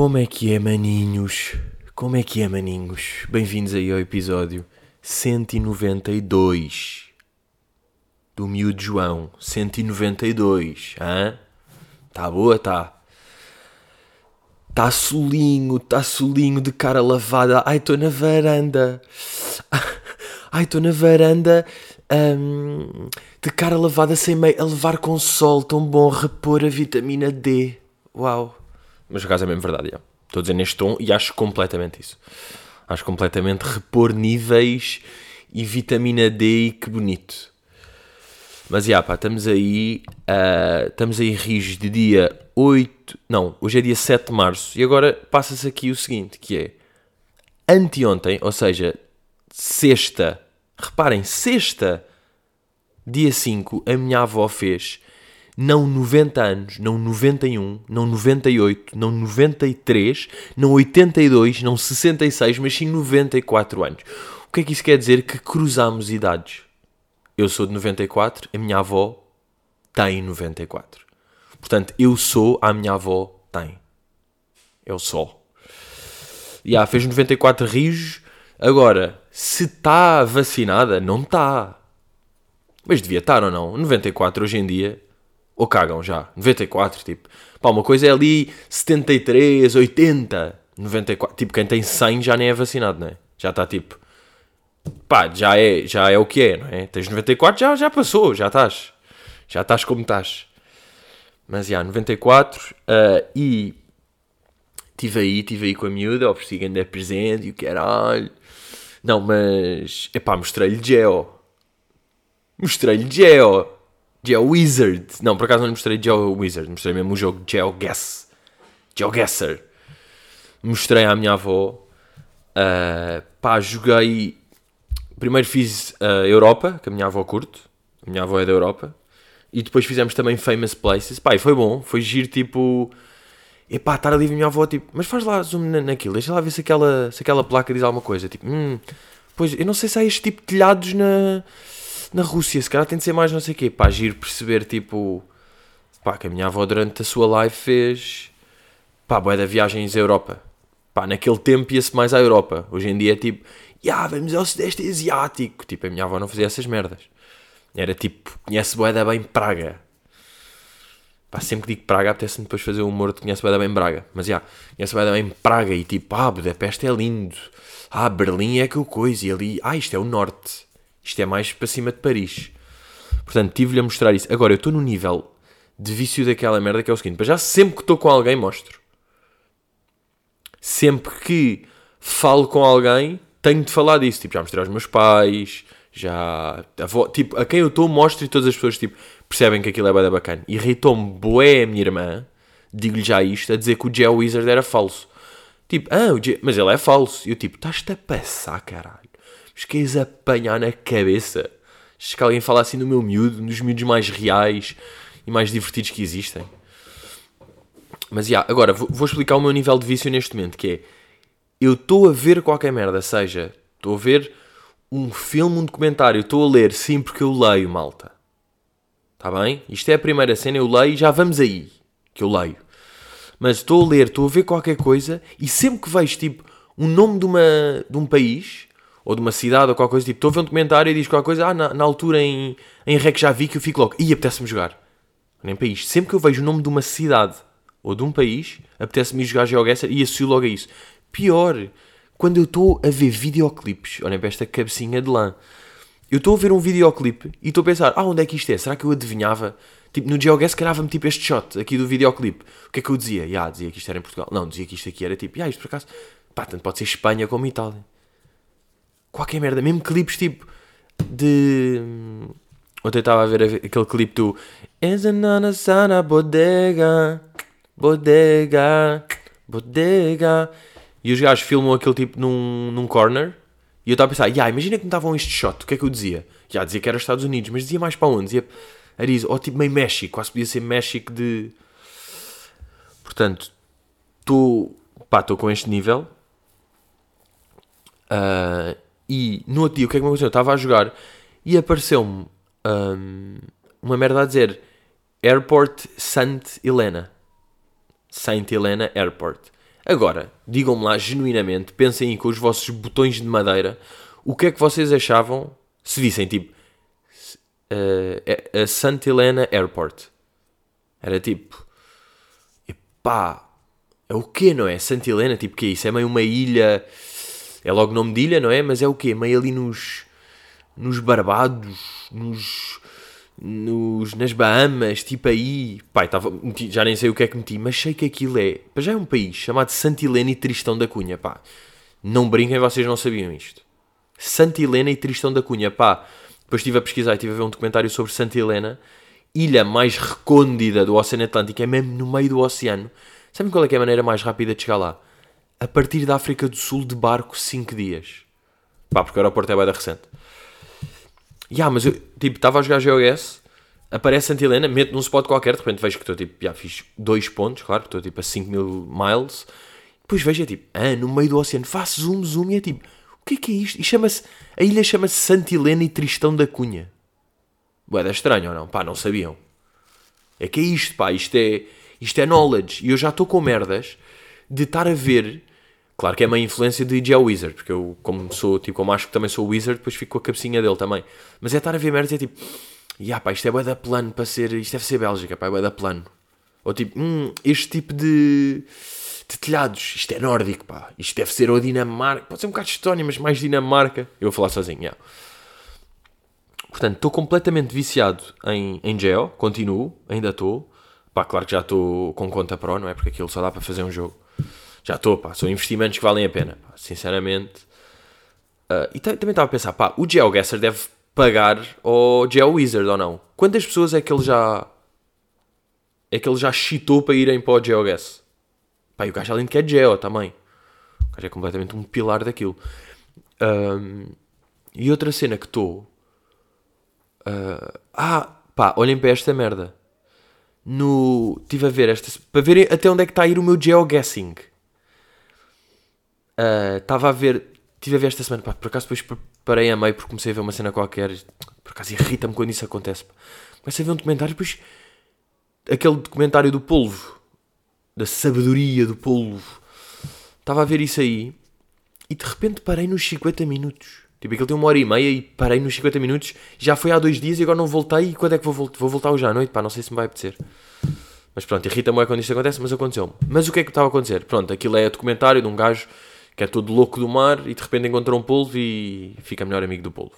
Como é que é, maninhos? Como é que é, maninhos? Bem-vindos aí ao episódio 192 do Miúdo João. 192, hã? Tá boa, tá? Tá solinho, tá solinho de cara lavada. Ai, estou na varanda. Ai, estou na varanda hum, de cara lavada sem meio a levar com sol. Tão bom repor a vitamina D. Uau. Mas no caso é mesmo verdade, já. Estou a dizer neste tom e acho completamente isso. Acho completamente repor níveis e vitamina D e que bonito. Mas já, pá, estamos aí, uh, estamos aí rijos de dia 8, não, hoje é dia 7 de março e agora passa-se aqui o seguinte, que é anteontem, ou seja, sexta, reparem, sexta, dia 5, a minha avó fez não 90 anos, não 91, não 98, não 93, não 82, não 66, mas sim 94 anos. O que é que isso quer dizer? Que cruzamos idades. Eu sou de 94, a minha avó tem 94. Portanto, eu sou, a minha avó tem. Eu sou. E yeah, fez 94 rijos. Agora, se está vacinada, não está. Mas devia estar ou não? 94 hoje em dia ou cagam já. 94, tipo. Pá, uma coisa é ali 73, 80, 94. Tipo, quem tem 100 já nem é vacinado, não é? Já está tipo. Pá, já é, já é o que é, não é? Tens 94, já, já passou, já estás. Já estás como estás. Mas já, 94. Uh, e. Estive aí, estive aí com a miúda, ofereci ainda presente e o caralho. Não, mas. Epá, mostrei-lhe Geo. Mostrei-lhe Geo. GeoWizard. Não, por acaso não lhe mostrei GeoWizard, mostrei mesmo o jogo GeoGuess. GeoGuessr. Mostrei à minha avó. Uh, pá, joguei. Primeiro fiz uh, Europa, que a minha avó curte. A minha avó é da Europa. E depois fizemos também Famous Places. Pá, e foi bom. Foi giro, tipo. Epá, estar ali a minha avó, tipo, mas faz lá zoom naquilo, deixa lá ver se aquela, se aquela placa diz alguma coisa. Tipo, hum, pois eu não sei se há este tipo de telhados na, na Rússia, se calhar tem de ser mais não sei o quê. Pá, giro perceber, tipo, pá, que a minha avó durante a sua live fez, pá, boé da viagens à Europa. Pá, naquele tempo ia-se mais à Europa. Hoje em dia é tipo, ya, vamos ao Sudeste Asiático. Tipo, a minha avó não fazia essas merdas. Era tipo, conhece boé da bem Praga. Pá, sempre que digo Praga, apetece-me depois fazer o humor de conhece da bem Braga. Mas já, conhece boé da bem Praga e tipo, ah, Budapeste é lindo. Ah, Berlim é que coisa. E ali, ah, isto é o Norte. Isto é mais para cima de Paris. Portanto, tive-lhe a mostrar isso. Agora, eu estou no nível de vício daquela merda que é o seguinte: para já sempre que estou com alguém, mostro. Sempre que falo com alguém, tenho de falar disso. Tipo, já mostrei aos meus pais, já. A tipo, a quem eu estou, mostro e todas as pessoas tipo, percebem que aquilo é bada bacana. Irritou-me boé a minha irmã, digo-lhe já isto, a dizer que o Geo Wizard era falso. Tipo, ah, mas ele é falso. E eu tipo, estás-te a passar, caralho. Mas queres apanhar na cabeça? Se que alguém fala assim do meu miúdo, dos miúdos mais reais e mais divertidos que existem. Mas, já, yeah, agora, vou, vou explicar o meu nível de vício neste momento, que é... Eu estou a ver qualquer merda, seja, estou a ver um filme, um documentário, estou a ler, sim, porque eu leio, malta. Está bem? Isto é a primeira cena, eu leio, já vamos aí, que eu leio. Mas estou a ler, estou a ver qualquer coisa, e sempre que vejo, tipo, um nome de, uma, de um país, ou de uma cidade ou qualquer coisa, tipo, estou a ver um documentário e diz qualquer coisa, ah, na, na altura em, em REC já vi que eu fico logo, ih, apetece-me jogar. Nem país. Sempre que eu vejo o nome de uma cidade ou de um país, apetece-me jogar GeoGuessr e associo logo a isso. Pior, quando eu estou a ver videoclipes, olhem para esta cabecinha de lã, eu estou a ver um videoclipe e estou a pensar, ah, onde é que isto é? Será que eu adivinhava? Tipo, no GeoGuess calhava-me tipo este shot aqui do videoclipe. O que é que eu dizia? Yeah, dizia que isto era em Portugal. Não, dizia que isto aqui era tipo, yeah, isto por acaso, pá, tanto pode ser Espanha como Itália qualquer merda, mesmo clipes tipo de. Ontem estava a ver aquele clipe do sana bodega, bodega, bodega. E os gajos filmam aquele tipo num, num corner. E eu estava a pensar, yeah, imagina que me davam este shot, o que é que eu dizia? Já dizia que era Estados Unidos, mas dizia mais para onde? Dizia Ariz, ou tipo meio México, quase podia ser México de. Portanto, estou. pá, estou com este nível. Uh, e no outro dia, o que é que me aconteceu? Eu estava a jogar e apareceu-me um, uma merda a dizer Airport Saint Helena. Saint Helena Airport. Agora, digam-me lá genuinamente, pensem aí com os vossos botões de madeira, o que é que vocês achavam se vissem tipo uh, a Helena Airport? Era tipo, epá, é o quê, não é? Santa Helena, tipo, que é isso? É meio uma ilha, é logo nome de ilha, não é? Mas é o quê? Meio ali nos, nos Barbados, nos nos, nas Bahamas, tipo aí. Pai, tava, já nem sei o que é que meti, mas sei que aquilo é. Já é um país chamado Santa Helena e Tristão da Cunha, pá. Não brinquem, vocês não sabiam isto. Santa Helena e Tristão da Cunha, pá. Depois estive a pesquisar e estive a ver um documentário sobre Santa Helena, ilha mais recôndida do Oceano Atlântico, é mesmo no meio do oceano. Sabem qual é, é a maneira mais rápida de chegar lá? A partir da África do Sul de barco 5 dias. Pá, porque o aeroporto é bem recente. Ya, yeah, mas eu, tipo, estava a jogar GOS, aparece Santa Helena, meto num spot qualquer, de repente vejo que estou, tipo, já fiz dois pontos, claro, estou, tipo, a 5 mil miles, depois vejo, é tipo, ah, no meio do oceano, faço zoom, zoom, e é tipo, o que é que é isto? E chama-se, a ilha chama-se Santa Helena e Tristão da Cunha. Ué, é estranho ou não? Pá, não sabiam. É que é isto, pá, isto é, isto é knowledge, e eu já estou com merdas de estar a ver Claro que é uma influência de Geo Wizard, porque eu, como sou, tipo, como acho que também sou Wizard, depois fico com a cabecinha dele também. Mas é estar a ver merda e é tipo, yeah, pá, isto é bué da plano para ser, isto deve ser Bélgica, pá, é bué da plano. Ou tipo, hum, este tipo de, de telhados, isto é nórdico, pá, isto deve ser ou Dinamarca, pode ser um bocado Estónia, mas mais Dinamarca. Eu vou falar sozinho, yeah. Portanto, estou completamente viciado em, em Geo, continuo, ainda estou. Pá, claro que já estou com conta Pro, não é? Porque aquilo só dá para fazer um jogo já estou, pá, são investimentos que valem a pena, pá, sinceramente. Uh, e também estava a pensar, pá, o GeoGuessr deve pagar ao GeoWizard ou não? Quantas pessoas é que ele já é que ele já chitou para irem para o GeoGuess? Pá, e o gajo além de que é Geo também. O gajo é completamente um pilar daquilo. Um, e outra cena que estou... Uh, ah, pá, olhem para esta merda. No... Estive a ver esta... Para verem até onde é que está a ir o meu GeoGuessing. Estava uh, a ver, estive a ver esta semana, pá, por acaso depois parei a meio porque comecei a ver uma cena qualquer, por acaso irrita-me quando isso acontece. Pá. Comecei a ver um documentário, depois aquele documentário do polvo, da sabedoria do polvo. Estava a ver isso aí e de repente parei nos 50 minutos. Tipo, aquilo tem uma hora e meia e parei nos 50 minutos. Já foi há dois dias e agora não voltei. E quando é que vou voltar? Vou voltar hoje à noite, pá, não sei se me vai apetecer. Mas pronto, irrita-me quando isto acontece, mas aconteceu-me. Mas o que é que estava a acontecer? Pronto, aquilo é documentário de um gajo que é todo louco do mar e de repente encontra um polvo e fica melhor amigo do polvo.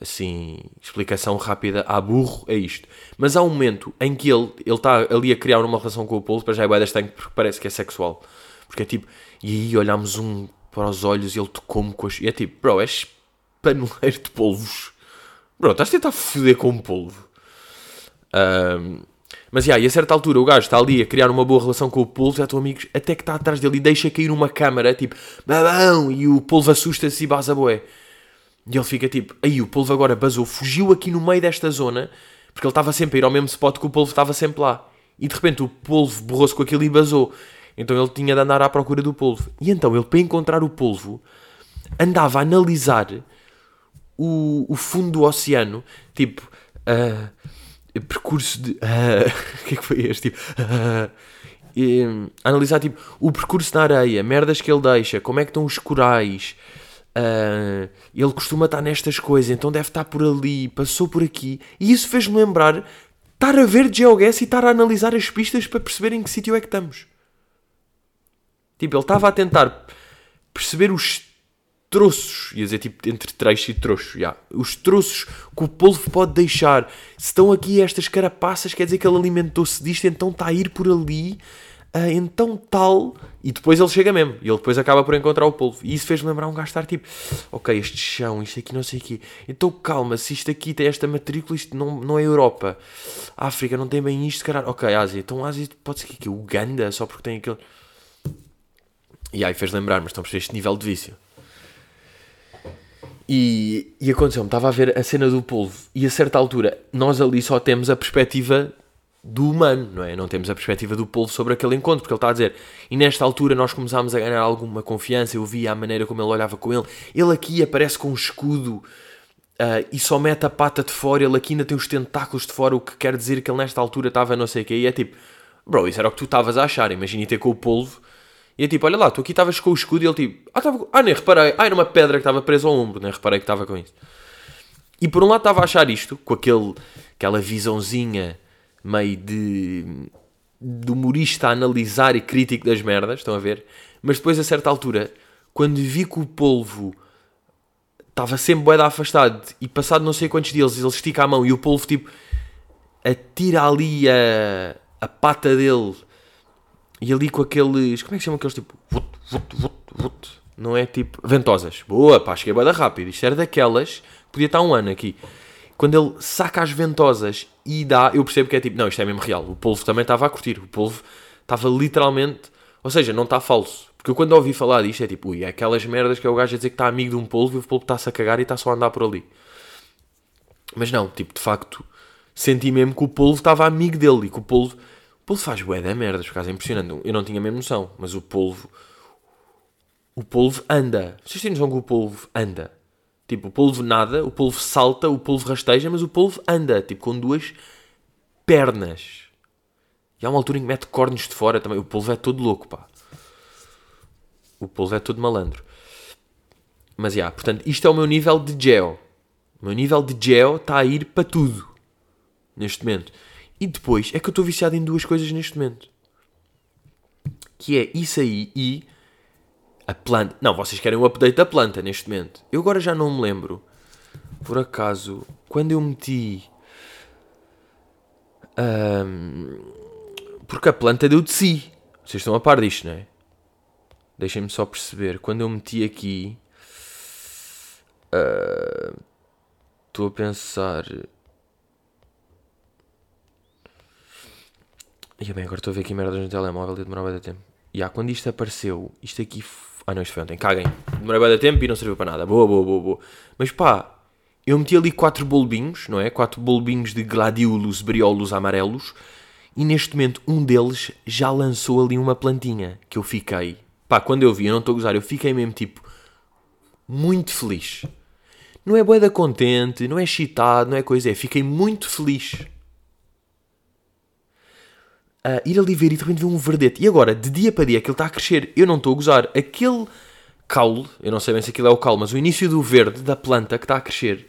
Assim, explicação rápida a burro é isto. Mas há um momento em que ele está ali a criar uma relação com o polvo, para já é bem estranho porque parece que é sexual. Porque é tipo, e aí olhamos um para os olhos e ele tocou-me com as. E é tipo, bro, és paneleiro de polvos. Bro, estás a tentar foder com um polvo. Um, mas, yeah, e a certa altura o gajo está ali a criar uma boa relação com o polvo, já estão amigos, até que está atrás dele e deixa cair uma câmara, tipo, babão, e o polvo assusta-se e baza boé. E ele fica tipo, aí o polvo agora basou, fugiu aqui no meio desta zona, porque ele estava sempre a ir ao mesmo spot que o polvo estava sempre lá. E de repente o polvo borrou-se com aquilo e basou. Então ele tinha de andar à procura do polvo. E então ele, para encontrar o polvo, andava a analisar o, o fundo do oceano, tipo, uh, percurso de. Uh, o que é que foi este? Tipo, uh, e, analisar tipo, o percurso na areia, merdas que ele deixa, como é que estão os corais. Uh, ele costuma estar nestas coisas, então deve estar por ali, passou por aqui. E isso fez-me lembrar estar a ver GeoGuess e estar a analisar as pistas para perceber em que sítio é que estamos. Tipo, ele estava a tentar perceber os troços, ia dizer tipo entre trecho e troço, yeah. os troços que o polvo pode deixar. Se estão aqui estas carapaças, quer dizer que ele alimentou-se disto, então está a ir por ali, uh, então tal. E depois ele chega mesmo, e ele depois acaba por encontrar o polvo. E isso fez-me lembrar um gajo estar tipo, ok, este chão, isto aqui não sei o quê. Então calma, se isto aqui tem esta matrícula, isto não, não é Europa. África não tem bem isto, caralho. Ok, Ásia, então Ásia pode ser que Uganda, só porque tem aquele. E aí fez lembrar, mas estão a este nível de vício. E, e aconteceu-me, estava a ver a cena do polvo e a certa altura nós ali só temos a perspectiva do humano, não é? Não temos a perspectiva do polvo sobre aquele encontro, porque ele está a dizer, e nesta altura nós começámos a ganhar alguma confiança, eu via a maneira como ele olhava com ele, ele aqui aparece com um escudo uh, e só mete a pata de fora, ele aqui ainda tem os tentáculos de fora, o que quer dizer que ele nesta altura estava não sei o quê, e é tipo, bro, isso era o que tu estavas a achar, imagina ter com o polvo E eu tipo, olha lá, tu aqui estavas com o escudo e ele tipo, ah, tava, ah nem reparei, ah, era uma pedra que estava presa ao ombro, nem reparei que estava com isso. E por um lado estava a achar isto, com aquele, aquela visãozinha meio de, de humorista a analisar e crítico das merdas, estão a ver? Mas depois a certa altura, quando vi que o polvo estava sempre boeda afastado e passado não sei quantos dias ele estica a mão e o polvo tipo atira ali a, a pata dele e ali com aqueles. Como é que se chama aqueles tipo. Vut, vut, vut, vut, não é tipo. Ventosas. Boa, pá, cheguei bem rápido. Isto era daquelas. Podia estar um ano aqui. Quando ele saca as ventosas e dá, eu percebo que é tipo. Não, isto é mesmo real. O polvo também estava a curtir. O polvo estava literalmente. Ou seja, não está falso. Porque eu quando ouvi falar disto é tipo, ui, é aquelas merdas que é o gajo a dizer que está amigo de um polvo e o polvo está-se a cagar e está só a andar por ali. Mas não, tipo, de facto, senti mesmo que o polvo estava amigo dele e que o polvo polvo faz bué da merda, por acaso é impressionante. Eu não tinha a mesma noção, mas o polvo. O polvo anda. Vocês têm noção que o polvo anda? Tipo, o polvo nada, o polvo salta, o polvo rasteja, mas o polvo anda, tipo, com duas pernas. E há uma altura em que mete cornos de fora também. O polvo é todo louco, pá. O polvo é todo malandro. Mas, já, yeah, portanto, isto é o meu nível de gel. O meu nível de gel está a ir para tudo. Neste momento. E depois é que eu estou viciado em duas coisas neste momento. Que é isso aí e a planta. Não, vocês querem o update da planta neste momento. Eu agora já não me lembro. Por acaso, quando eu meti. Um, porque a planta deu de si. Vocês estão a par disto, não é? Deixem-me só perceber. Quando eu meti aqui. Uh, estou a pensar. E bem, agora estou a ver aqui merdas no telemóvel e demorava de tempo. E ah, quando isto apareceu, isto aqui. Ah, não, isto foi ontem. Caguem. Demorava de tempo e não serviu para nada. Boa, boa, boa, boa. Mas pá, eu meti ali quatro bulbinhos, não é? Quatro bulbinhos de gladiolus, briolos amarelos. E neste momento um deles já lançou ali uma plantinha que eu fiquei. Pá, quando eu vi, eu não estou a gozar, eu fiquei mesmo tipo. Muito feliz. Não é boeda contente, não é excitado, não é coisa, é. Fiquei muito feliz uh, ir ali ver e de repente ver um verdete. E agora, de dia para dia, aquilo está a crescer. Eu não estou a gozar. Aquele caule, eu não sei bem se aquilo é o caule, mas o início do verde da planta que está a crescer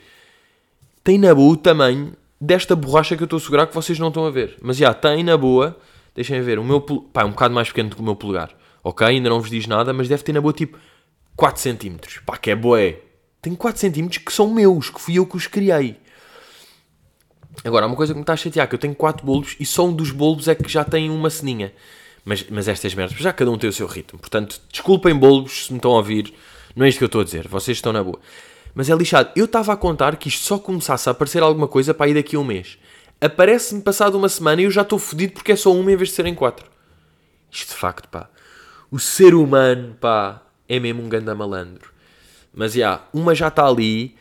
tem na boa o tamanho desta borracha que eu estou a segurar que vocês não estão a ver. Mas já, tem na boa, deixem ver, o meu, pá, é um bocado mais pequeno do que o meu polegar. Ok, ainda não vos diz nada, mas deve ter na boa tipo 4 cm. Pá, que é boé. Tem 4 cm que são meus, que fui eu que os criei. Agora, uma coisa que me está a chatear, que eu tenho 4 bulbos e só um dos bulbos é que já tem uma ceninha. Mas, mas estas merdas, já cada um tem o seu ritmo. Portanto, desculpem bulbos se me estão a ouvir. Não é isto que eu estou a dizer, vocês estão na boa. Mas é lixado. Eu estava a contar que isto só começasse a aparecer alguma coisa para ir daqui a um mês. Aparece-me passado uma semana e eu já estou fodido porque é só uma em vez de serem quatro. Isto de facto, pá. O ser humano, pá, é mesmo um ganda malandro. Mas, já, yeah, uma já está ali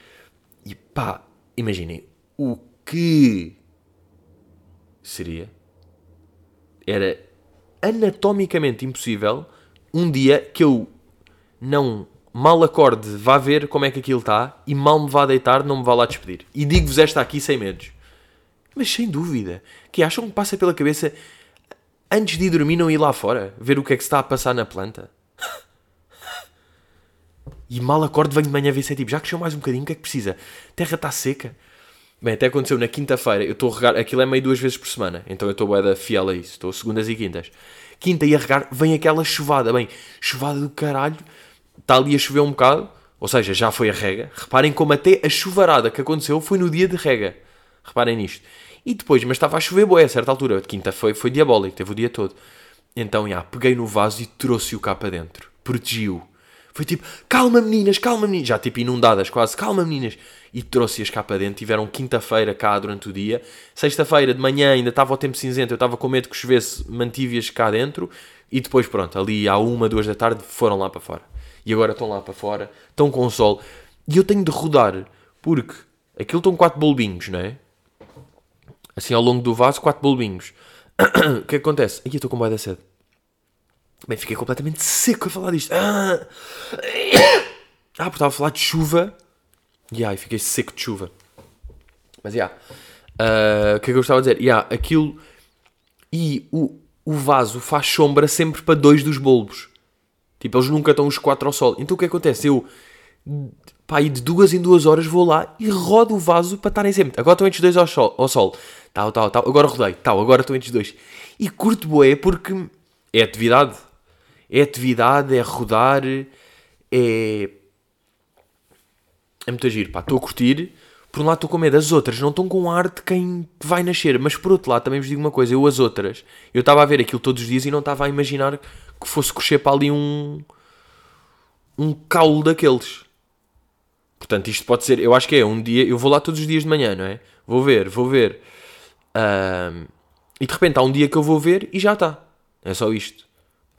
e, pá, imaginem, o que seria era anatomicamente impossível um dia que eu não mal acorde, vá ver como é que aquilo está e mal me vá deitar, não me vá lá despedir. E digo-vos esta aqui sem medos. Mas sem dúvida. Que acham que passa pela cabeça antes de ir dormir não ir lá fora, ver o que é que se está a passar na planta? e mal acorde, venho de manhã ver se é tipo, já cresceu mais um bocadinho, o que é que precisa? Terra está seca. Bem, até aconteceu na quinta-feira, eu estou a regar, aquilo é meio duas vezes por semana, então eu estou bué fiel a isso, estou segundas e quintas. Quinta e a regar, vem aquela chuvada, bem, chuvada do caralho, está ali a chover um bocado, ou seja, já foi a rega. Reparem como até a chuvarada que aconteceu foi no dia de rega. Reparem nisto. E depois, mas estava a chover boé a certa altura, quinta foi, foi diabólico, teve o dia todo. Então, já, peguei no vaso e trouxe-o cá para dentro, protegi-o. Foi tipo, calma meninas, calma meninas, já tipo inundadas quase, calma meninas e trouxe-as cá para dentro. Tiveram quinta-feira cá durante o dia. Sexta-feira de manhã ainda estava o tempo cinzento, eu estava com medo que chovesse, mantive-as cá dentro. E depois, pronto, ali à uma, duas da tarde foram lá para fora. E agora estão lá para fora, estão com sol. E eu tenho de rodar, porque aquilo estão quatro bulbinhos, não é? Assim ao longo do vaso, quatro bulbinhos. o que acontece? Aqui estou com baia da sede. Bem, fiquei completamente seco a falar disto. Ah, ah porque estava a falar de chuva E fiquei seco de chuva. Mas, yeah. Uh, o que é que eu gostava de dizer? Yeah, aquilo... E o, o vaso faz sombra sempre para dois dos bulbos. Tipo, eles nunca estão os quatro ao sol. Então o que acontece? Eu, pá, de duas em duas horas vou lá e rodo o vaso para estarem sempre. Agora estão estes dois ao sol, ao sol. Tal, tal, tal. Agora rodei. Tal, agora estão estes dois. E curto boé porque é atividade. É atividade, é rodar, é... É muito agir, pá. Estou a curtir. Por um lado estou com medo. As outras não estão com ar de quem vai nascer. Mas por outro lado também vos digo uma coisa. Eu as outras... Eu estava a ver aquilo todos os dias e não estava a imaginar que fosse crescer para ali um... Um caulo daqueles. Portanto, isto pode ser... Eu acho que é um dia... Eu vou lá todos os dias de manhã, não é? Vou ver, vou ver. Um, e de repente há um dia que eu vou ver e já está. É só isto.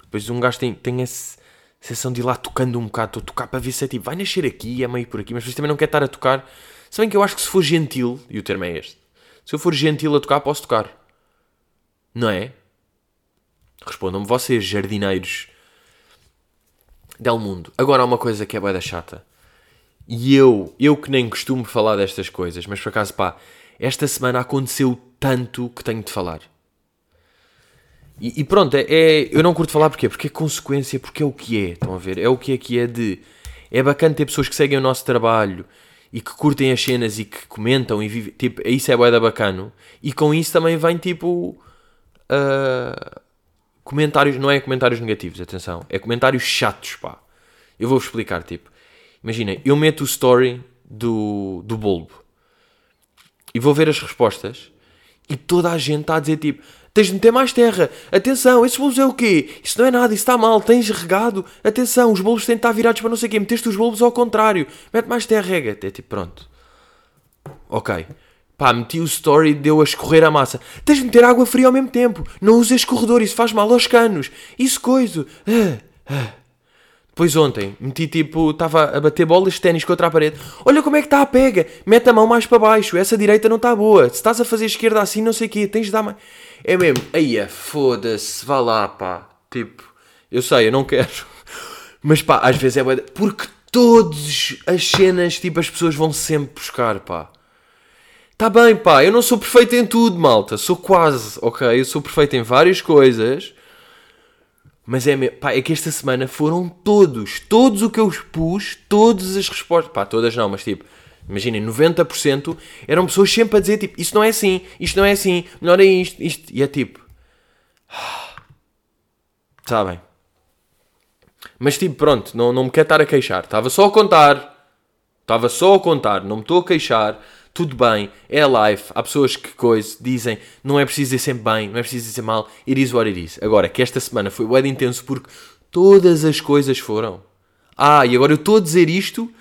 Depois um gajo tem, tem essa sensação de ir lá tocando um bocado, estou a tocar para ver se é tipo, vai nascer aqui, é meio por aqui, mas depois também não quer estar a tocar. Se bem que eu acho que se for gentil, e o termo é este, se eu for gentil a tocar, posso tocar. Não é? Respondam-me vocês, jardineiros del mundo. Agora há uma coisa que é da chata. E eu, eu que nem costumo falar destas coisas, mas por acaso, pá, esta semana aconteceu tanto que tenho de falar. E, e pronto, é, é, eu não curto falar porquê? Porque é consequência, porque é o que é, estão a ver? É o que é que é de. É bacana ter pessoas que seguem o nosso trabalho e que curtem as cenas e que comentam e vivem. Tipo, isso é boeda bacano. E com isso também vem tipo. Uh, comentários, não é comentários negativos, atenção, é comentários chatos, pá. Eu vou explicar, tipo, imaginem, eu meto o story do, do bulbo e vou ver as respostas e toda a gente está a dizer tipo: tens de meter mais terra, atenção, esses bolos é o quê? Isso não é nada, isso está mal, tens regado, atenção, os bolos têm de estar virados para não sei o quê, meteste os bolos ao contrário, mete mais terra, rega. É tipo, pronto. Ok. Pá, meti o story deu a escorrer a massa. Tens de meter água fria ao mesmo tempo. Não uses corredor, isso faz mal aos canos. Isso coisa. Ah, ah. Depois ontem, meti tipo, estava a bater bolas de ténis contra a parede. Olha como é que está a pega. Mete a mão mais para baixo. Essa direita não está boa. Se estás a fazer esquerda assim, não sei o quê, tens de dar mais. É mesmo. Aí é, foda-se. Vá lá, pá. Tipo, eu sei, eu não quero. Mas pá, às vezes é boa. Porque todas as cenas, tipo, as pessoas vão sempre buscar, pá. Tá bem, pá, eu não sou perfeito em tudo, malta. Sou quase, ok? Eu sou perfeito em várias coisas. Mas é, pá, é que esta semana foram todos, todos o que eu expus, todas as respostas, pá, todas não, mas tipo, imaginem, 90% eram pessoas sempre a dizer tipo, isso não é assim, isto não é assim, melhor é isto, isto, e é tipo, sabem? Mas tipo, pronto, não, não me quero estar a queixar, estava só a contar, estava só a contar, não me estou a queixar, tudo bem, é live, há pessoas que coisa, dizem, não é preciso dizer sempre bem, não é preciso dizer mal, it is what it is. Agora, que esta semana foi bem intenso porque todas as coisas foram. Ah, e agora eu estou a dizer isto,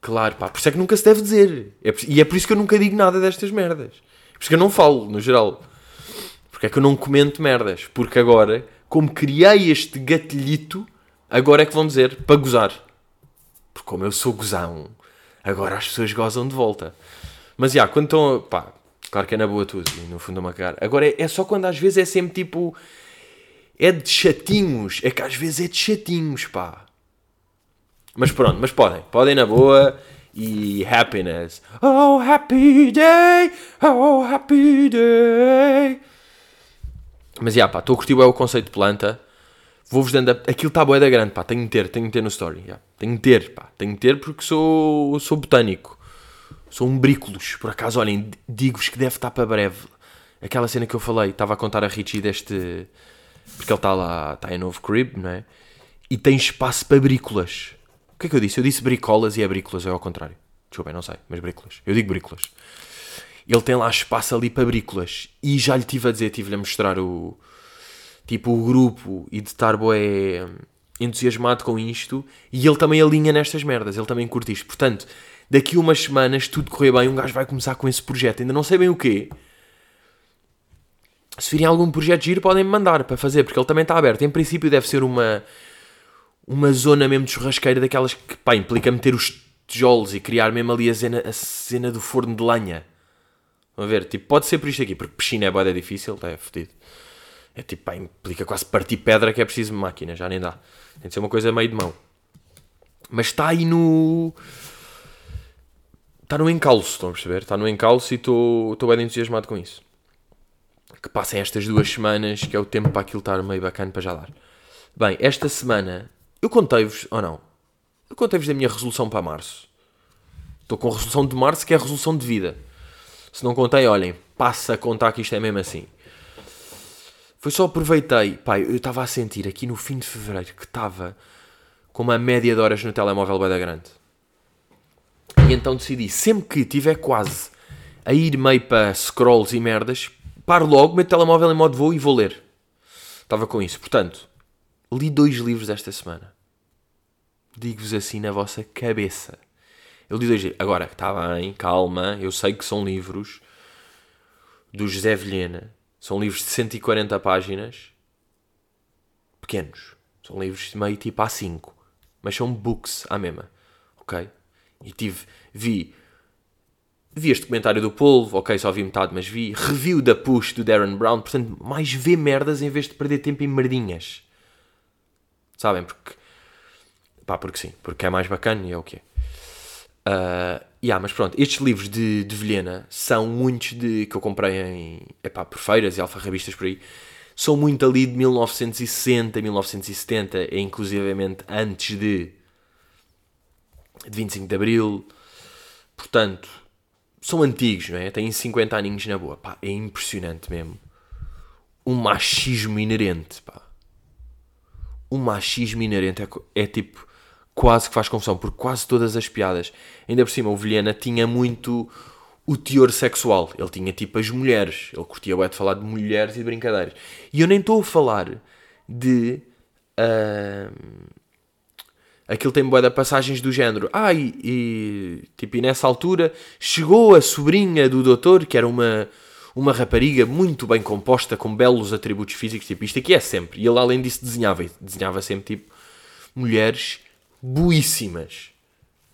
claro, pá, por isso é que nunca se deve dizer. É, e é por isso que eu nunca digo nada destas merdas. Por isso que eu não falo, no geral. Porque é que eu não comento merdas. Porque agora, como criei este gatilhito, agora é que vão dizer para gozar. Porque como eu sou gozão, agora as pessoas gozam de volta. Mas, já, quando estão... Pá, claro que é na boa tudo, e no fundo é uma cara. Agora, é, é só quando às vezes é sempre tipo... É de chatinhos. É que às vezes é de chatinhos, pá. Mas pronto, mas podem. Podem na boa e happiness. Oh, happy day! Oh, happy day! Mas, já, pá, estou a curtir o conceito de planta. Vou-vos dando... A... Aquilo está boa da grande, pá. Tenho de ter, tenho de ter no story. Yeah. Tenho de ter, pá. Tenho de ter porque sou, sou botânico. Sou um brícolos, por acaso, olhem, digo-vos que deve estar para breve. Aquela cena que eu falei, estava a contar a Richie deste. Porque ele está lá, está em novo crib, não é? E tem espaço para brícolas. Que é que eu disse? Eu disse bricolas e é é ao contrário. Desculpem, não sei, mas brícolas. Eu digo brícolas. Ele tem lá espaço ali para brícolas. E já lhe tive a dizer, tive-lhe a mostrar o. Tipo, o grupo e de estar boé entusiasmado com isto. E ele também alinha nestas merdas, ele também curte isto. Portanto, daqui umas semanas, tudo correr bem, um gajo vai começar com esse projeto. Ainda não sei bem o quê. Se virem algum projeto giro, podem me mandar para fazer, porque ele também está aberto. Em princípio, deve ser uma, uma zona mesmo de churrasqueira, daquelas que pá, implica meter os tijolos e criar mesmo ali a cena, a cena do forno de lenha. Vamos ver, tipo, pode ser por isto aqui, porque piscina é boeda difícil, é fodido. É tipo, pá, implica quase partir pedra que é preciso máquina, já nem dá. Tem de ser uma coisa meio de mão. Mas está aí no está no encalço, estão a perceber? Está no encalço e estou bem entusiasmado com isso. Que passem estas duas semanas, que é o tempo para aquilo estar meio bacana para já dar. Bem, esta semana Eu contei-vos, ou não? Eu contei-vos da minha resolução para março. Estou com a resolução de março, que é a resolução de vida. Se não contei, olhem, passa a contar que isto é mesmo assim. Foi só aproveitei, pai, eu estava a sentir aqui no fim de fevereiro que estava com uma média de horas no telemóvel bem da grande. E então decidi, sempre que tiver quase a ir meio para scrolls e merdas, paro logo, meto o telemóvel em modo voo e vou ler. Estava com isso. Portanto, li dois livros esta semana. Digo-vos assim na vossa cabeça. Eu li dois livros. Agora, está bem, calma, eu sei que são livros do José Vilhena. São livros de 140 páginas. Pequenos. São livros meio tipo A5. Mas são books à mesma. Ok? E tive, vi, vi este documentário do Polvo, ok, só vi metade, mas vi. Review da Push do Darren Brown, portanto, mais ver merdas em vez de perder tempo em merdinhas. Sabem? Porque, pá, porque sim, porque é mais bacana e é o que é. Uh, yeah, mas pronto, estes livros de, de Vilhena são muitos de que eu comprei em epá, por feiras e alfarrabistas por aí. São muito ali de 1960, 1970, e inclusivamente antes de de 25 de Abril. Portanto, são antigos, não é? Têm 50 aninhos na boa. Pá, é impressionante mesmo. Um machismo inerente, pá. Um machismo inerente é, é tipo quase que faz confusão, porque quase todas as piadas, ainda por cima, o Vilhena tinha muito o teor sexual. Ele tinha tipo as mulheres. Ele curtia o de falar de mulheres e de brincadeiras. E eu nem estou a falar de. Uh, aquilo tem boa de passagens do género. Ah, e, e, tipo, e nessa altura chegou a sobrinha do doutor, que era uma, uma rapariga muito bem composta, com belos atributos físicos. Tipo, isto aqui é sempre. E ele, além disso, desenhava. Desenhava sempre, tipo, mulheres buíssimas.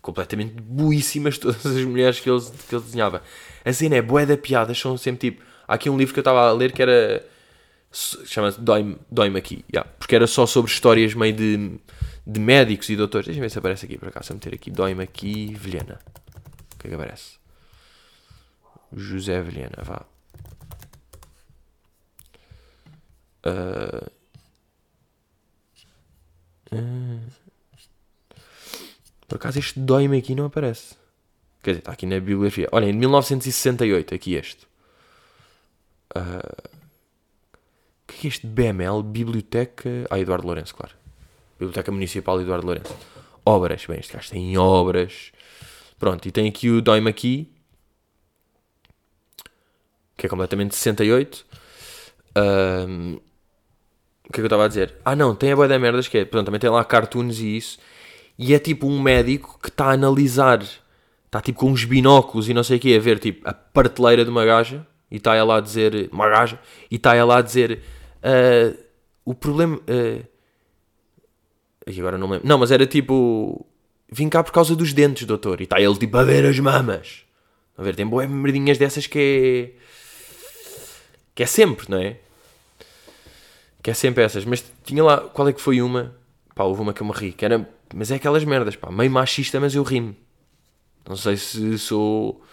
Completamente buíssimas todas as mulheres que ele, que ele desenhava. A cena é boa da piadas, são sempre tipo. Há aqui um livro que eu estava a ler que era. Chama-se Dói-me Dói aqui. Yeah, porque era só sobre histórias meio de de médicos e doutores. Deixa-me ver se aparece aqui por acaso. Vou meter aqui. Dói-me aqui. Vilhena. O que é que aparece? José Vilhena. Vá. Uh... Por acaso este dói-me aqui não aparece. Quer dizer, está aqui na bibliografia. Olha, em 1968, aqui este. Uh... O que é este BML? Biblioteca. Ah, Eduardo Lourenço, claro. Biblioteca Municipal Eduardo Lourenço. Obras, bem, este gajo tem obras. Pronto, e tem aqui o Dói-me Aqui, que é completamente 68. Um, o que é que eu estava a dizer? Ah, não, tem a boia da merdas que é. Também tem lá cartoons e isso. E é tipo um médico que está a analisar. Está tipo com uns binóculos e não sei o quê, a ver tipo a prateleira de uma gaja. E está ela a dizer. Uma gaja. E está ela a dizer. Uh, o problema. Uh, agora não lembro. Não, mas era tipo. Vim cá por causa dos dentes, doutor. E está ele tipo a ver as mamas. A ver, tem boas merdinhas dessas que é. Que é sempre, não é? Que é sempre essas. Mas tinha lá. Qual é que foi uma? Pá, houve uma que eu me ri. Que era. Mas é aquelas merdas, pá. Meio machista, mas eu rimo. Não sei se sou.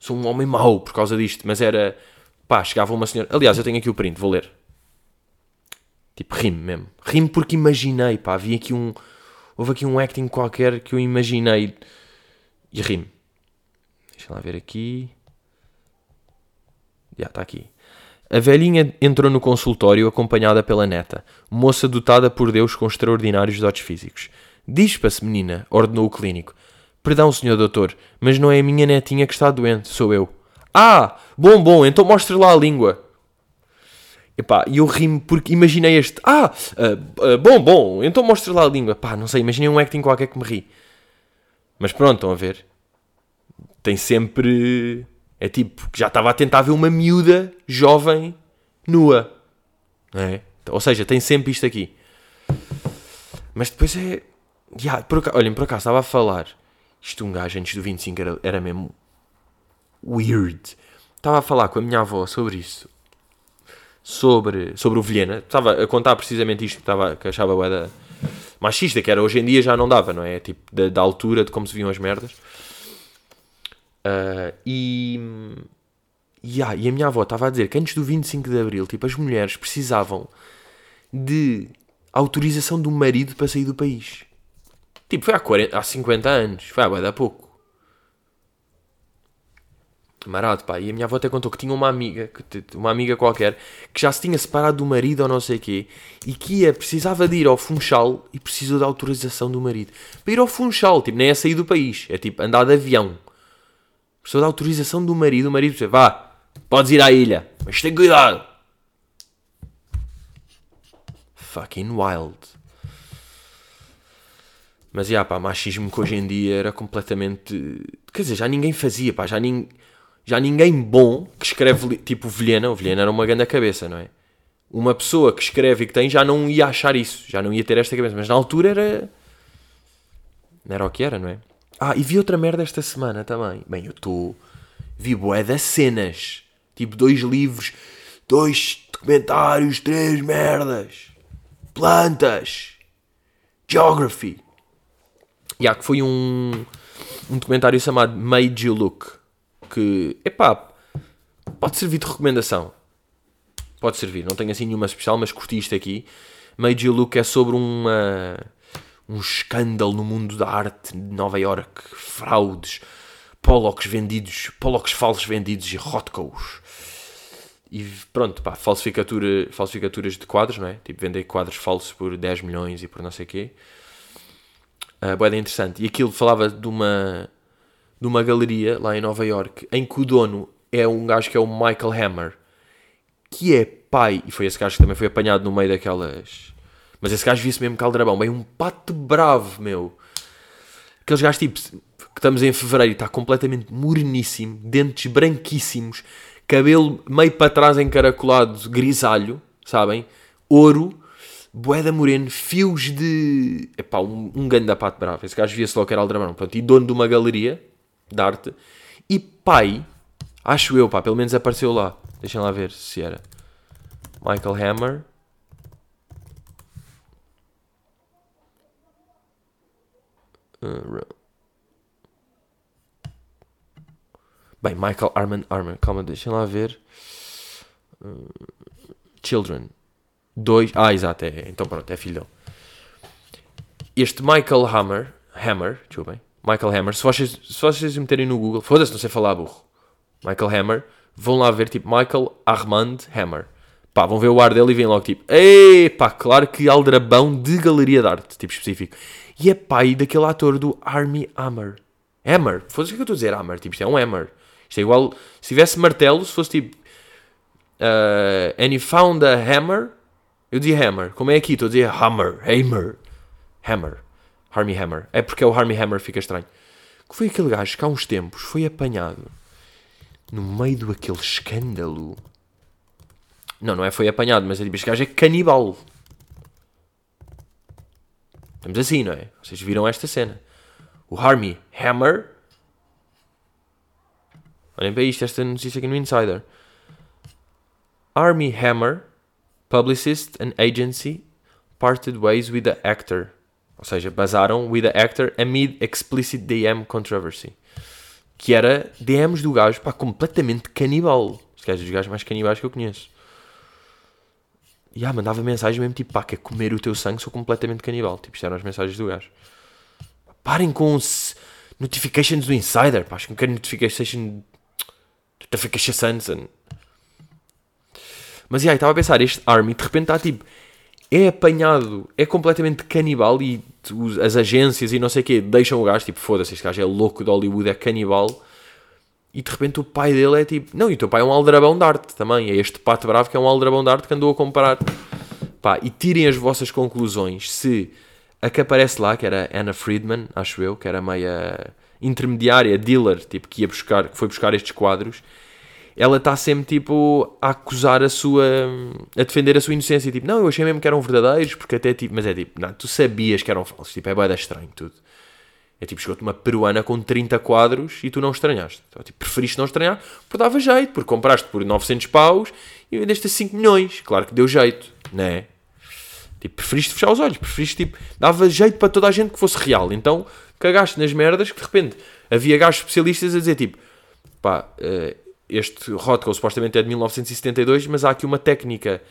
Sou um homem mau por causa disto. Mas era. Pá, chegava uma senhora. Aliás, eu tenho aqui o print, vou ler. Tipo, rimo mesmo. Rimo porque imaginei, pá. Havia aqui um. Houve aqui um acting qualquer que eu imaginei e rimo. Deixa lá ver aqui. Já está aqui. A velhinha entrou no consultório acompanhada pela neta, moça dotada por Deus com extraordinários dotes físicos. Dispa-se, menina, ordenou o clínico. Perdão, senhor doutor, mas não é a minha netinha que está doente, sou eu. Ah, bom, bom, então mostre lá a língua. Epá, e eu rimo porque imaginei este. Ah, uh, uh, bom, bom, então mostra lá a língua. Pá, não sei, imaginei um acting qualquer que me ri. Mas pronto, estão a ver. Tem sempre. É tipo, que já estava a tentar ver uma miúda jovem nua. É? Ou seja, tem sempre isto aqui. Mas depois é. Yeah, por acaso, olhem, por acaso estava a falar. Isto um gajo antes do 25 era, era mesmo. Weird. Estava a falar com a minha avó sobre isso sobre, sobre o Vilhena. Estava a contar precisamente isto que, estava, que achava da machista, que era hoje em dia já não dava, não é? Tipo, da, da altura de como se viam as merdas. Uh, e, e, ah, e a minha avó estava a dizer que antes do 25 de Abril, tipo, as mulheres precisavam de autorização do marido para sair do país. Tipo, foi há, 40, há 50 anos. Foi há há pouco. Marado, pá. E a minha avó até contou que tinha uma amiga, uma amiga qualquer, que já se tinha separado do marido ou não sei quê, e que ia, precisava de ir ao Funchal e precisou da autorização do marido. Para ir ao Funchal, tipo, nem é sair do país, é tipo andar de avião. Precisou da autorização do marido, o marido disse, vá, podes ir à ilha, mas tem cuidado. Fucking wild. Mas, já, pá, machismo que hoje em dia era completamente... Quer dizer, já ninguém fazia, pá, já ninguém já ninguém bom que escreve tipo Vilhena, o Vilhena era uma grande cabeça, não é? Uma pessoa que escreve e que tem já não ia achar isso, já não ia ter esta cabeça, mas na altura era. Não era o que era, não é? Ah, e vi outra merda esta semana também. Bem, eu estou. Vi bué das cenas. Tipo, dois livros, dois documentários, três merdas. Plantas. Geography. E há que foi um, um documentário chamado Made You Look que, epá, pode servir de recomendação. Pode servir, não tenho assim nenhuma especial, mas curti isto aqui. Made You Look é sobre uma, um escândalo no mundo da arte de Nova York, fraudes, pollocks vendidos, pollocks falsos vendidos e hotcos. E pronto, pá, falsificatura, falsificaturas de quadros, não é? Tipo, vender quadros falsos por 10 milhões e por não sei o quê. Uh, boeda interessante. E aquilo falava de uma de uma galeria lá em Nova York em que o dono é um gajo que é o Michael Hammer, que é pai, e foi esse gajo que também foi apanhado no meio daquelas. Mas esse gajo via-se mesmo caldrabão, bem um pato bravo, meu. Aqueles gajos tipo, que estamos em fevereiro e está completamente moreníssimo, dentes branquíssimos, cabelo meio para trás encaracolado, grisalho, sabem? Ouro, boeda moreno, fios de. Epá, um, um ganda pato bravo. Esse gajo via-se logo que era aldrabão. Pronto, e dono de uma galeria de arte. E pai, acho eu, pá, pelo menos apareceu lá. Deixem lá ver se era. Michael Hammer. Bem, Michael Armand Armour. Calma, deixem lá ver. Uh, children. Dois. Ah, exato. É, então pronto, é filho. Este Michael Hammer. Hammer, desculpem. Michael Hammer. Se vocês, se vocês meterem no Google, foda-se, não sei falar burro. Michael Hammer, vão lá ver tipo Michael Armand Hammer. Pá, vão ver o ar dele e vêm logo tipo, ei, pá, claro que aldrabão de galeria de arte, tipo específico. E é pai daquele ator do Army Hammer. Hammer, foda-se o que eu estou a dizer, Hammer, tipo, isto é um Hammer. Isto é igual, se tivesse martelo, se fosse tipo, uh, and he found a hammer, eu dizia hammer. Como é aqui? Estou a dizer hammer, hammer, hammer. Harmy Hammer. É porque é o Harmy Hammer fica estranho. Que foi aquele gajo que há uns tempos foi apanhado no meio do aquele escândalo. Não, não é foi apanhado, mas é tipo, este gajo é canibal. Estamos assim, não é? Vocês viram esta cena. O Harmy Hammer. Olhem para isto, esta notícia aqui no Insider. Army Hammer, publicist and agency, parted ways with the actor. Ou seja, basaram with the actor amid explicit DM controversy. Que era DMs do gajo, pá, completamente canibal. Se calhar dos gajos mais canibais que eu conheço. E ah, mandava mensagens mesmo tipo, pá, quer comer o teu sangue, sou completamente canibal. Tipo, isto eram as mensagens do gajo. Parem com os notifications do Insider, pá, acho que não quero notification. Notification Mas, e aí, estava a pensar, este Army de repente está tipo é apanhado, é completamente canibal e as agências e não sei o quê deixam o gajo, tipo, foda-se, este gajo é louco de Hollywood, é canibal. E de repente o pai dele é tipo, não, e o teu pai é um aldrabão de arte também, é este pato bravo que é um aldrabão de arte que andou a comprar. Pá, e tirem as vossas conclusões se a que aparece lá, que era Anna Friedman, acho eu, que era meia intermediária, dealer, tipo, que ia buscar, que foi buscar estes quadros, ela está sempre tipo a acusar a sua. a defender a sua inocência. Tipo, não, eu achei mesmo que eram verdadeiros, porque até tipo. Mas é tipo, não, tu sabias que eram falsos. Tipo, é bem estranho tudo. É tipo, chegou-te uma peruana com 30 quadros e tu não estranhaste. Então, tipo, preferiste não estranhar porque dava jeito, porque compraste por 900 paus e vendeste a 5 milhões. Claro que deu jeito, né? Tipo, preferiste fechar os olhos, preferiste tipo, dava jeito para toda a gente que fosse real. Então, cagaste nas merdas que de repente havia gajos especialistas a dizer tipo, pá, uh, este Rothko supostamente é de 1972, mas há aqui uma técnica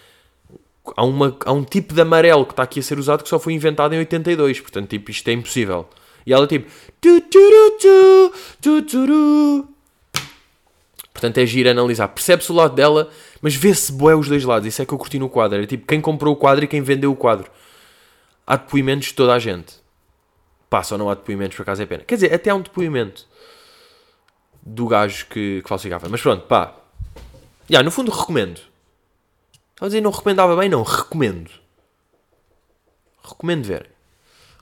há, uma, há um tipo de amarelo que está aqui a ser usado que só foi inventado em 82. Portanto, tipo, isto é impossível. E ela tipo. Tu, tu, tu, turu. Portanto, é giro analisar. Percebe-se o lado dela, mas vê-se bué os dois lados. Isso é que eu curti no quadro. É tipo quem comprou o quadro e quem vendeu o quadro. Há depoimentos de toda a gente. Passa ou não há depoimentos, por acaso é pena. Quer dizer, até há um depoimento do gajo que, que falsificava. Mas pronto, pá. Já, no fundo recomendo. Estava a dizer não recomendava bem, não. Recomendo. Recomendo ver.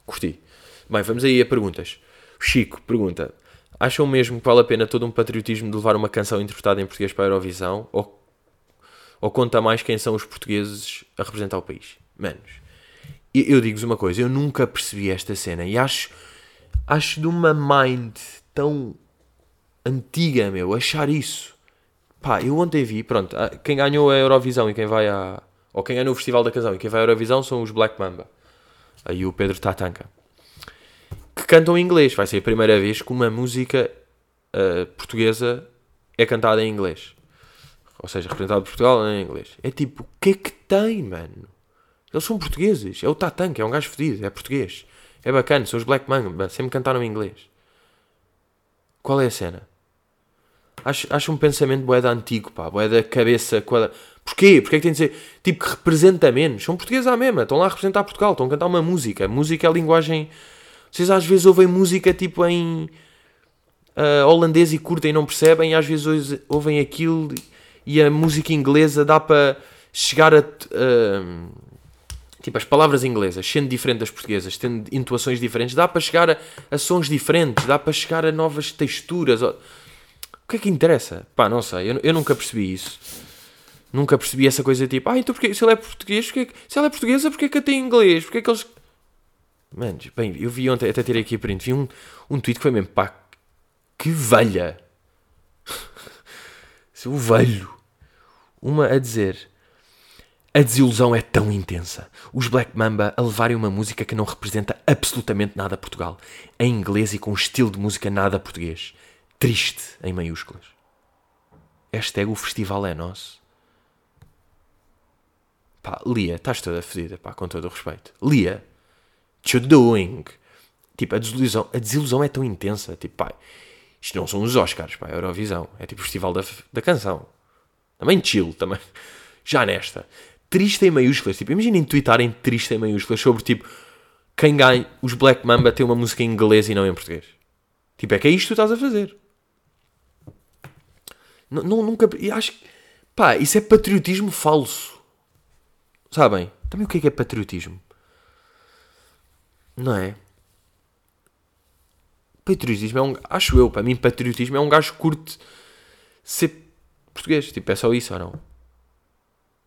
Curti. Bem, vamos aí a perguntas. Chico pergunta: Acham mesmo que vale a pena todo um patriotismo de levar uma canção interpretada em português para a Eurovisão? Ou, ou conta mais quem são os portugueses a representar o país? Menos. Eu digo-vos uma coisa: eu nunca percebi esta cena e acho, acho de uma mind tão antiga, meu, achar isso. Pá, eu ontem vi, pronto, quem ganhou a Eurovisão e quem vai a. Ou quem ganhou o Festival da Canção e quem vai à Eurovisão são os Black Mamba. Aí o Pedro Tatanka cantam em inglês. Vai ser a primeira vez que uma música uh, portuguesa é cantada em inglês. Ou seja, representada por Portugal em inglês. É tipo, o que é que tem, mano? Eles são portugueses. É o Tatanka, é um gajo fedido, é português. É bacana, são os Black Mamba, sempre cantaram em inglês. Qual é a cena? Acho, acho um pensamento boeda antigo, pá, boeda cabeça quadra... Porquê? Porquê é que tem de ser tipo que representa menos? São portugueses à mesma, estão lá a representar Portugal, estão a cantar uma música. música é a linguagem vocês às vezes ouvem música tipo em uh, holandês e curtem e não percebem, e às vezes ouvem aquilo e a música inglesa dá para chegar a. Uh, tipo, as palavras inglesas, sendo diferente das portuguesas, tendo intuações diferentes, dá para chegar a, a sons diferentes, dá para chegar a novas texturas. O que é que interessa? Pá, não sei, eu, eu nunca percebi isso. Nunca percebi essa coisa tipo, ah, então porque, se ele é português, porque, se ela é portuguesa, porque é que eu tenho inglês? Porque é que eles Mano, bem, eu vi ontem, até tirei aqui a print, vi um, um tweet que foi mesmo, pá, que velha. Seu velho. Uma a dizer, a desilusão é tão intensa. Os Black Mamba a levarem uma música que não representa absolutamente nada Portugal, em inglês e com um estilo de música nada português. Triste, em maiúsculas. Hashtag o festival é nosso. Pá, Lia, estás toda fedida, pá, com todo o respeito. Lia, you doing? Tipo, a desilusão, a desilusão é tão intensa. Tipo, pai, isto não são os Oscars, pá, a Eurovisão. É tipo o Festival da, da Canção. Também chill, também. Já nesta. Triste em maiúsculas. Tipo, imaginem tweetarem triste em maiúsculas sobre, tipo, quem ganha, os Black Mamba tem uma música em inglês e não em português. Tipo, é que é isto que tu estás a fazer. Não, não, nunca. Acho que. Pá, isso é patriotismo falso. Sabem? Também o que é que é patriotismo? Não é? Patriotismo é um. Acho eu, para mim, patriotismo é um gajo que curte ser português. Tipo, é só isso ou não?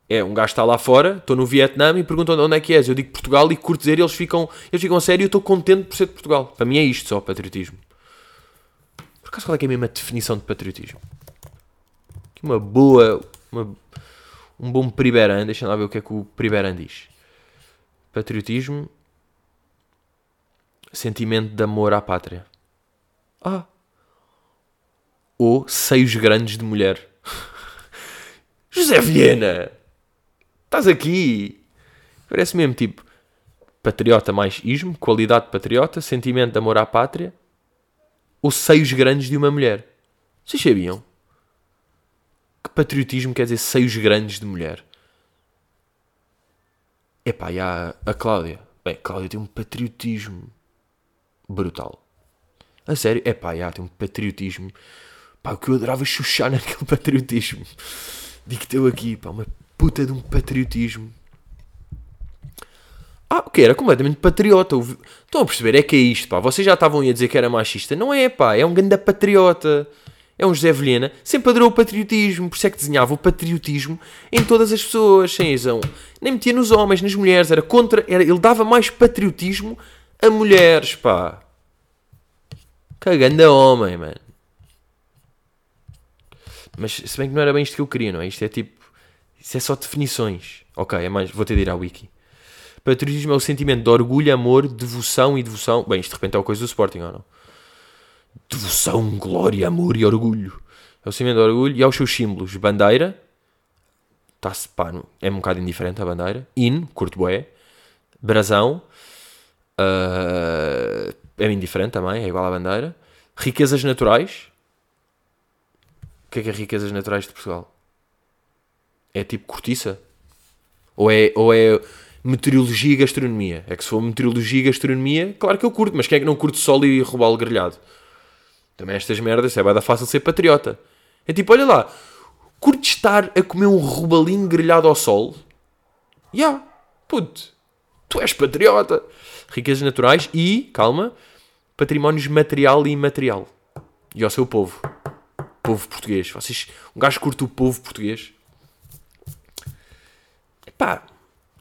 É, um gajo está lá fora, estou no Vietnã e perguntam onde é que és. Eu digo Portugal e curto dizer, eles ficam, eles ficam sério eu estou contente por ser de Portugal. Para mim é isto só, patriotismo. Por acaso, qual é que é a mesma definição de patriotismo? Uma boa. Uma, um bom Priberan, deixa lá ver o que é que o Priberan diz. Patriotismo sentimento de amor à pátria. Ah. Ou seios grandes de mulher. José Viena! Estás aqui! Parece mesmo tipo patriota mais ismo, qualidade de patriota, sentimento de amor à pátria ou seios grandes de uma mulher. Vocês sabiam? Que patriotismo quer dizer seios grandes de mulher? Epá, e há a Cláudia. Bem, a Cláudia tem um patriotismo brutal. A sério, é pá, já, tem um patriotismo. Pá, o que eu adorava chuchar naquele patriotismo. Digo-te eu aqui, pá, uma puta de um patriotismo. Ah, o que era completamente patriota. Estão a perceber? É que é isto, pá. Vocês já estavam a dizer que era machista. Não é, pá. É um grande patriota. É um José Vilhena. Sempre adorou o patriotismo. Por isso é que desenhava o patriotismo em todas as pessoas. Sem exão. Nem metia nos homens, nas mulheres. Era contra... Era, ele dava mais patriotismo a mulheres, pá. Cagando a homem, mano. Mas se bem que não era bem isto que eu queria, não é? Isto é tipo. Isso é só definições. Ok, é mais. Vou ter de ir à wiki. Patriotismo é o sentimento de orgulho, amor, devoção e devoção. Bem, isto de repente é o coisa do Sporting, ou não? Devoção, glória, amor e orgulho. É o sentimento de orgulho e aos seus símbolos: bandeira, Tá-se, pá, é um bocado indiferente a bandeira. Hino, curto bué. Brasão, ah, é indiferente também, é igual à bandeira. Riquezas naturais. O que é que é riquezas naturais de Portugal? É tipo cortiça? Ou é, ou é meteorologia e gastronomia? É que se for meteorologia e gastronomia, claro que eu curto, mas quem é que não curte sol e robalo grelhado? Também estas merdas, é bada fácil ser patriota. É tipo, olha lá, curte estar a comer um robalinho grelhado ao sol? Ya, yeah, puto, tu és patriota. Riquezas naturais e, calma, patrimónios material e imaterial. E ao seu povo. Povo português. Vocês, um gajo curte o povo português. Pá,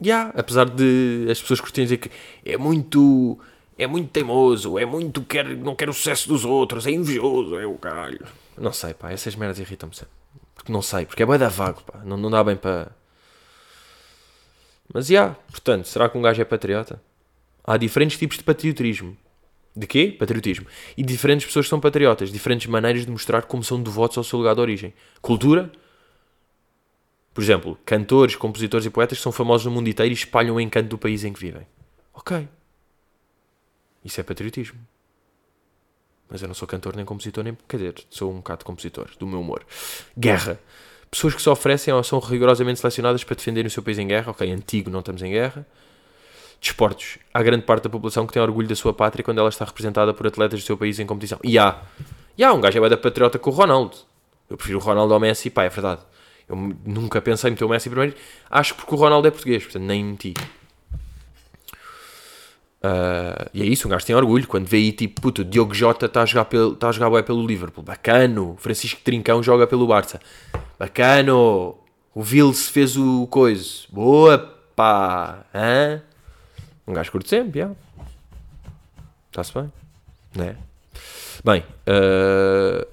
já, apesar de as pessoas curtirem dizer que é muito, é muito teimoso, é muito, quer, não quer o sucesso dos outros, é invejoso, é o caralho. Não sei, pá, essas merdas irritam-me sempre. Porque não sei, porque é bem da vago, pá, não, não dá bem para... Mas, já, portanto, será que um gajo é patriota? Há diferentes tipos de patriotismo. De quê? Patriotismo. E diferentes pessoas são patriotas, diferentes maneiras de mostrar como são devotos ao seu lugar de origem. Cultura, por exemplo, cantores, compositores e poetas são famosos no mundo inteiro e espalham o encanto do país em que vivem. Ok. Isso é patriotismo. Mas eu não sou cantor nem compositor, nem. Quer dizer, sou um bocado compositor do meu humor. Guerra. Pessoas que se oferecem ou são rigorosamente selecionadas para defenderem o seu país em guerra. Ok, antigo, não estamos em guerra. Desportos. Há grande parte da população que tem orgulho da sua pátria quando ela está representada por atletas do seu país em competição. E há. E há um gajo é da patriota com o Ronaldo. Eu prefiro o Ronaldo ao Messi, pá, é verdade. Eu nunca pensei em meter o Messi primeiro. Acho que porque o Ronaldo é português, portanto nem meti. Uh, e é isso, um gajo tem orgulho quando vê aí tipo, puto, Diogo Jota está a jogar, pelo, está a jogar bué pelo Liverpool, bacano. Francisco Trincão joga pelo Barça, bacano. O Vils fez o coisa, boa pá, hã? Um gajo curto sempre, já. Está-se bem, não é? Bem, uh,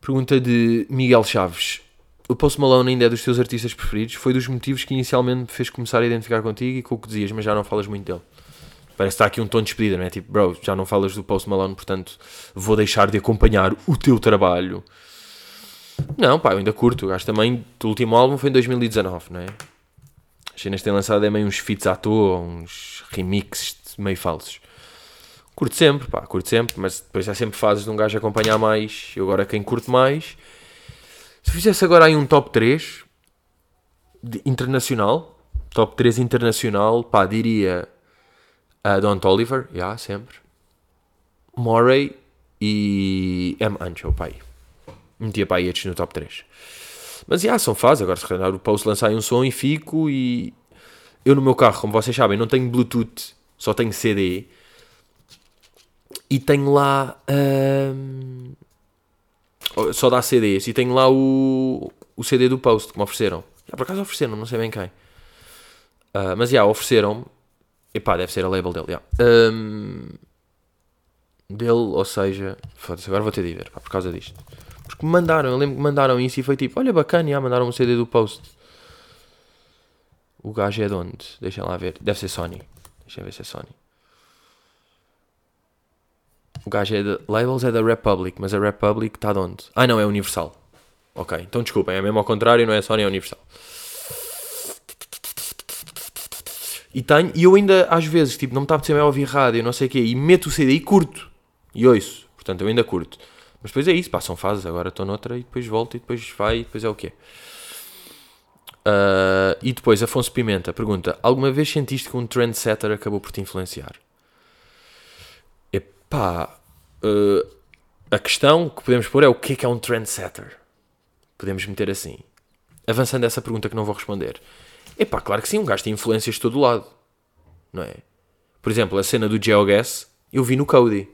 pergunta de Miguel Chaves. O Post Malone ainda é dos teus artistas preferidos? Foi dos motivos que inicialmente me fez começar a identificar contigo e com o que dizias, mas já não falas muito dele. Parece que está aqui um tom de despedida, não é? Tipo, bro, já não falas do Post Malone, portanto vou deixar de acompanhar o teu trabalho. Não, pá, eu ainda curto. O gajo também, o último álbum foi em 2019, não é? As cenas têm lançado é meio uns feats à toa, uns remixes meio falsos. Curto sempre, pá, curto sempre, mas depois há sempre fases de um gajo acompanhar mais. Eu agora quem curto mais. Se fizesse agora aí um top 3 de, internacional, top 3 internacional, pá, diria a Don Oliver, já, yeah, sempre. Morey e M. Ancho, pá, aí. Metia para aí estes no top 3. Mas já, yeah, são fases. Agora, se calhar o Post lançar um som e fico. E eu no meu carro, como vocês sabem, não tenho Bluetooth, só tenho CD. E tenho lá. hum, só dá CDs. E tenho lá o, o CD do Post que me ofereceram. Já, por acaso ofereceram, não sei bem quem. Uh, mas já, ofereceram-me. Epá, deve ser a label dele. já. Hum, dele, ou seja. Foda-se, agora vou ter de ver, pá, por causa disto. Porque mandaram, eu lembro que mandaram isso e foi tipo, olha bacana, já mandaram um CD do Post. O gajo é de onde? Deixa lá ver. Deve ser Sony. Deixa eu ver se é Sony. O gajo é de. Labels é da Republic, mas a Republic está de onde? Ah, não, é Universal. Ok, então desculpem, é mesmo ao contrário, não é Sony, é Universal. E tenho, e eu ainda às vezes, tipo, não me está a apetecer ouvir rádio, não sei o quê, e meto o CD e curto. E ouço. Portanto, eu ainda curto. Mas depois é isso, passam fases, agora estou noutra e depois volto e depois vai e depois é o quê? Uh, e depois, Afonso Pimenta pergunta: Alguma vez sentiste que um trendsetter acabou por te influenciar? Epá, uh, a questão que podemos pôr é o que é que é um trendsetter? Podemos meter assim. Avançando essa pergunta que não vou responder. Epá, claro que sim, um gajo tem influências de todo lado. Não é? Por exemplo, a cena do GeoGuess, eu vi no Cody.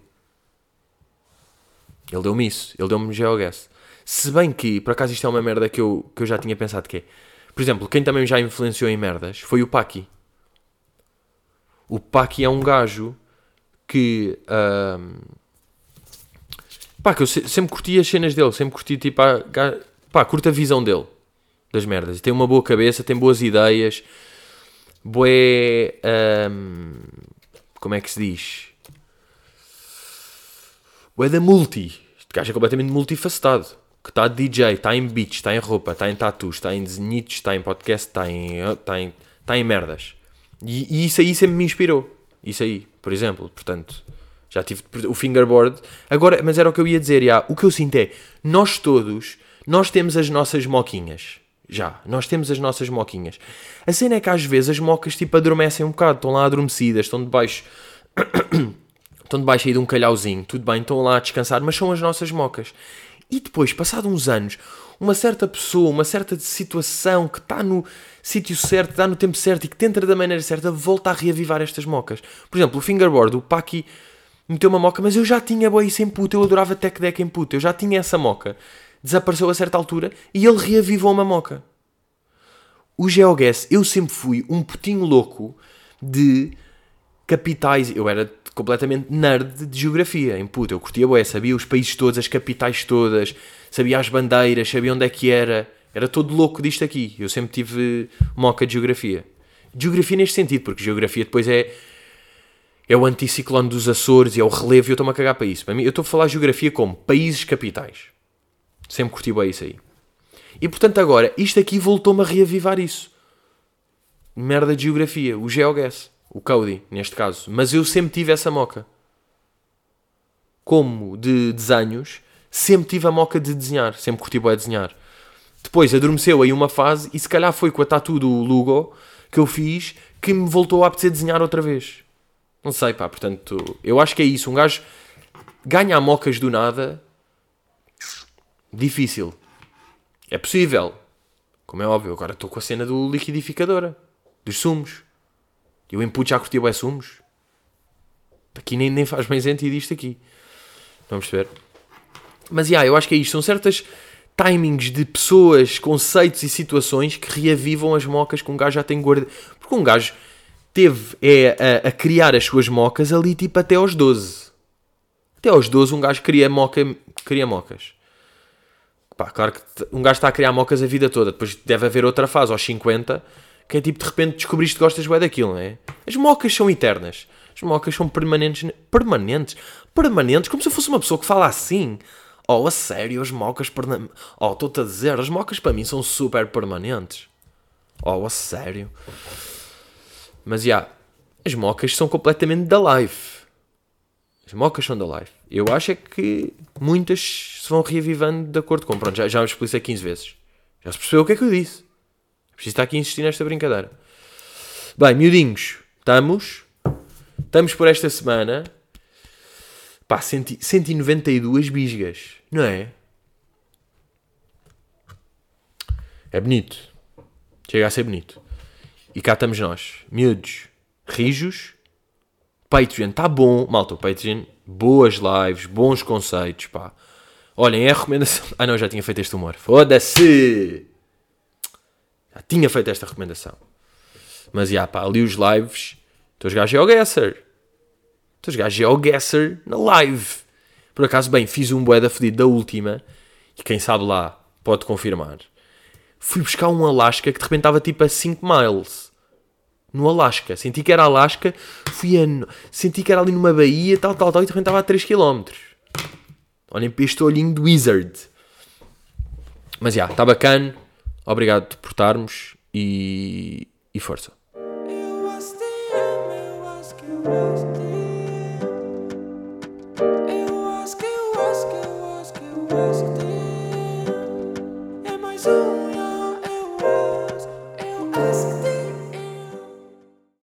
Ele deu-me isso, ele deu-me GeoGuess. Se bem que, por acaso isto é uma merda que eu, que eu já tinha pensado que é. Por exemplo, quem também já influenciou em merdas foi o Paki. O Paki é um gajo que... Um, pá, que eu se, sempre curti as cenas dele, sempre curti tipo... A, pá, curto a visão dele das merdas. Tem uma boa cabeça, tem boas ideias. Boé... Um, como é que se diz? Boé da multi. Este gajo é completamente multifacetado. que está DJ, está em beats, está em roupa, está em tatus, está em desenhitos, está em podcast, está em, está em, está em merdas. E, e isso aí sempre me inspirou. Isso aí, por exemplo. Portanto, já tive o fingerboard. Agora, mas era o que eu ia dizer, já. O que eu sinto é, nós todos, nós temos as nossas moquinhas. Já, nós temos as nossas moquinhas. A cena é que às vezes as mocas tipo adormecem um bocado, estão lá adormecidas, estão debaixo. Estão debaixo aí de um calhauzinho, tudo bem, estão lá a descansar, mas são as nossas mocas. E depois, passado uns anos, uma certa pessoa, uma certa situação que está no sítio certo, está no tempo certo e que tenta da maneira certa, volta a reavivar estas mocas. Por exemplo, o fingerboard, o Paki meteu uma moca, mas eu já tinha boa isso em puta, eu adorava tech deck em puta, eu já tinha essa moca. Desapareceu a certa altura e ele reavivou uma moca. O GeoGuess, eu sempre fui um putinho louco de capitais. Eu era completamente nerd de geografia. Em puta, eu curtia boé, sabia os países todos, as capitais todas, sabia as bandeiras, sabia onde é que era. Era todo louco disto aqui. Eu sempre tive moca de geografia. Geografia neste sentido, porque geografia depois é é o anticiclone dos Açores e é o relevo e eu estou-me a cagar para isso. Para mim, eu estou a falar geografia como países capitais. Sempre curti bem isso aí. E portanto agora, isto aqui voltou-me a reavivar isso. Merda de geografia, o GeoGuess. O Cody, neste caso. Mas eu sempre tive essa moca. Como de desenhos, sempre tive a moca de desenhar. Sempre curti bem a desenhar. Depois adormeceu aí uma fase e se calhar foi com a tatu do Lugo que eu fiz que me voltou a apetecer desenhar outra vez. Não sei, pá. Portanto, eu acho que é isso. Um gajo ganha mocas do nada. Difícil. É possível. Como é óbvio. Agora estou com a cena do liquidificadora. Dos sumos. Eu input já curti o sumos. Aqui nem, nem faz bem sentido isto aqui. Vamos ver. Mas, yeah, eu acho que é isto. São certas timings de pessoas, conceitos e situações que reavivam as mocas que um gajo já tem guardado. Porque um gajo teve é, a, a, criar as suas mocas ali tipo até aos 12. Até aos 12 um gajo cria, moca, cria mocas. Pá, claro que um gajo está a criar mocas a vida toda. Depois deve haver outra fase, aos 50, que é tipo, de repente descobriste que gostas bem daquilo, não é? As mocas são eternas. As mocas são permanentes. Permanentes? Permanentes? Como se eu fosse uma pessoa que fala assim. Oh, a sério, as mocas. Perna... Oh, estou-te a dizer, as mocas para mim são super permanentes. Oh, a sério. Mas já, yeah, as mocas são completamente da life. As mocas são da life. Eu acho é que muitas se vão reavivando de acordo com. Pronto, já, já me expliquei 15 vezes. Já se percebeu o que é que eu disse. Preciso estar aqui a insistir nesta brincadeira. Bem, miudinhos, estamos. Estamos por esta semana. Pá, 192 bisgas, não é? É bonito. Chega a ser bonito. E cá estamos nós, miúdos, rijos. Patreon, está bom. Malta, Patreon, boas lives, bons conceitos, pá. Olhem, é a recomendação. Ah, não, já tinha feito este humor. Foda-se! Já tinha feito esta recomendação. Mas, já, pá, ali os lives. Estou a jogar GeoGuessr. Estou a jogar GeoGuessr na live. Por acaso, bem, fiz um bué da fedido da última. E quem sabe lá pode confirmar. Fui buscar um Alasca que de repente estava tipo a 5 miles. No Alasca. Senti que era Alasca. Fui a... Senti que era ali numa baía, tal, tal, tal. E de repente estava a 3 km. Olhem para este olhinho do Wizard. Mas já, está bacana. Obrigado por estarmos e, e força. Eu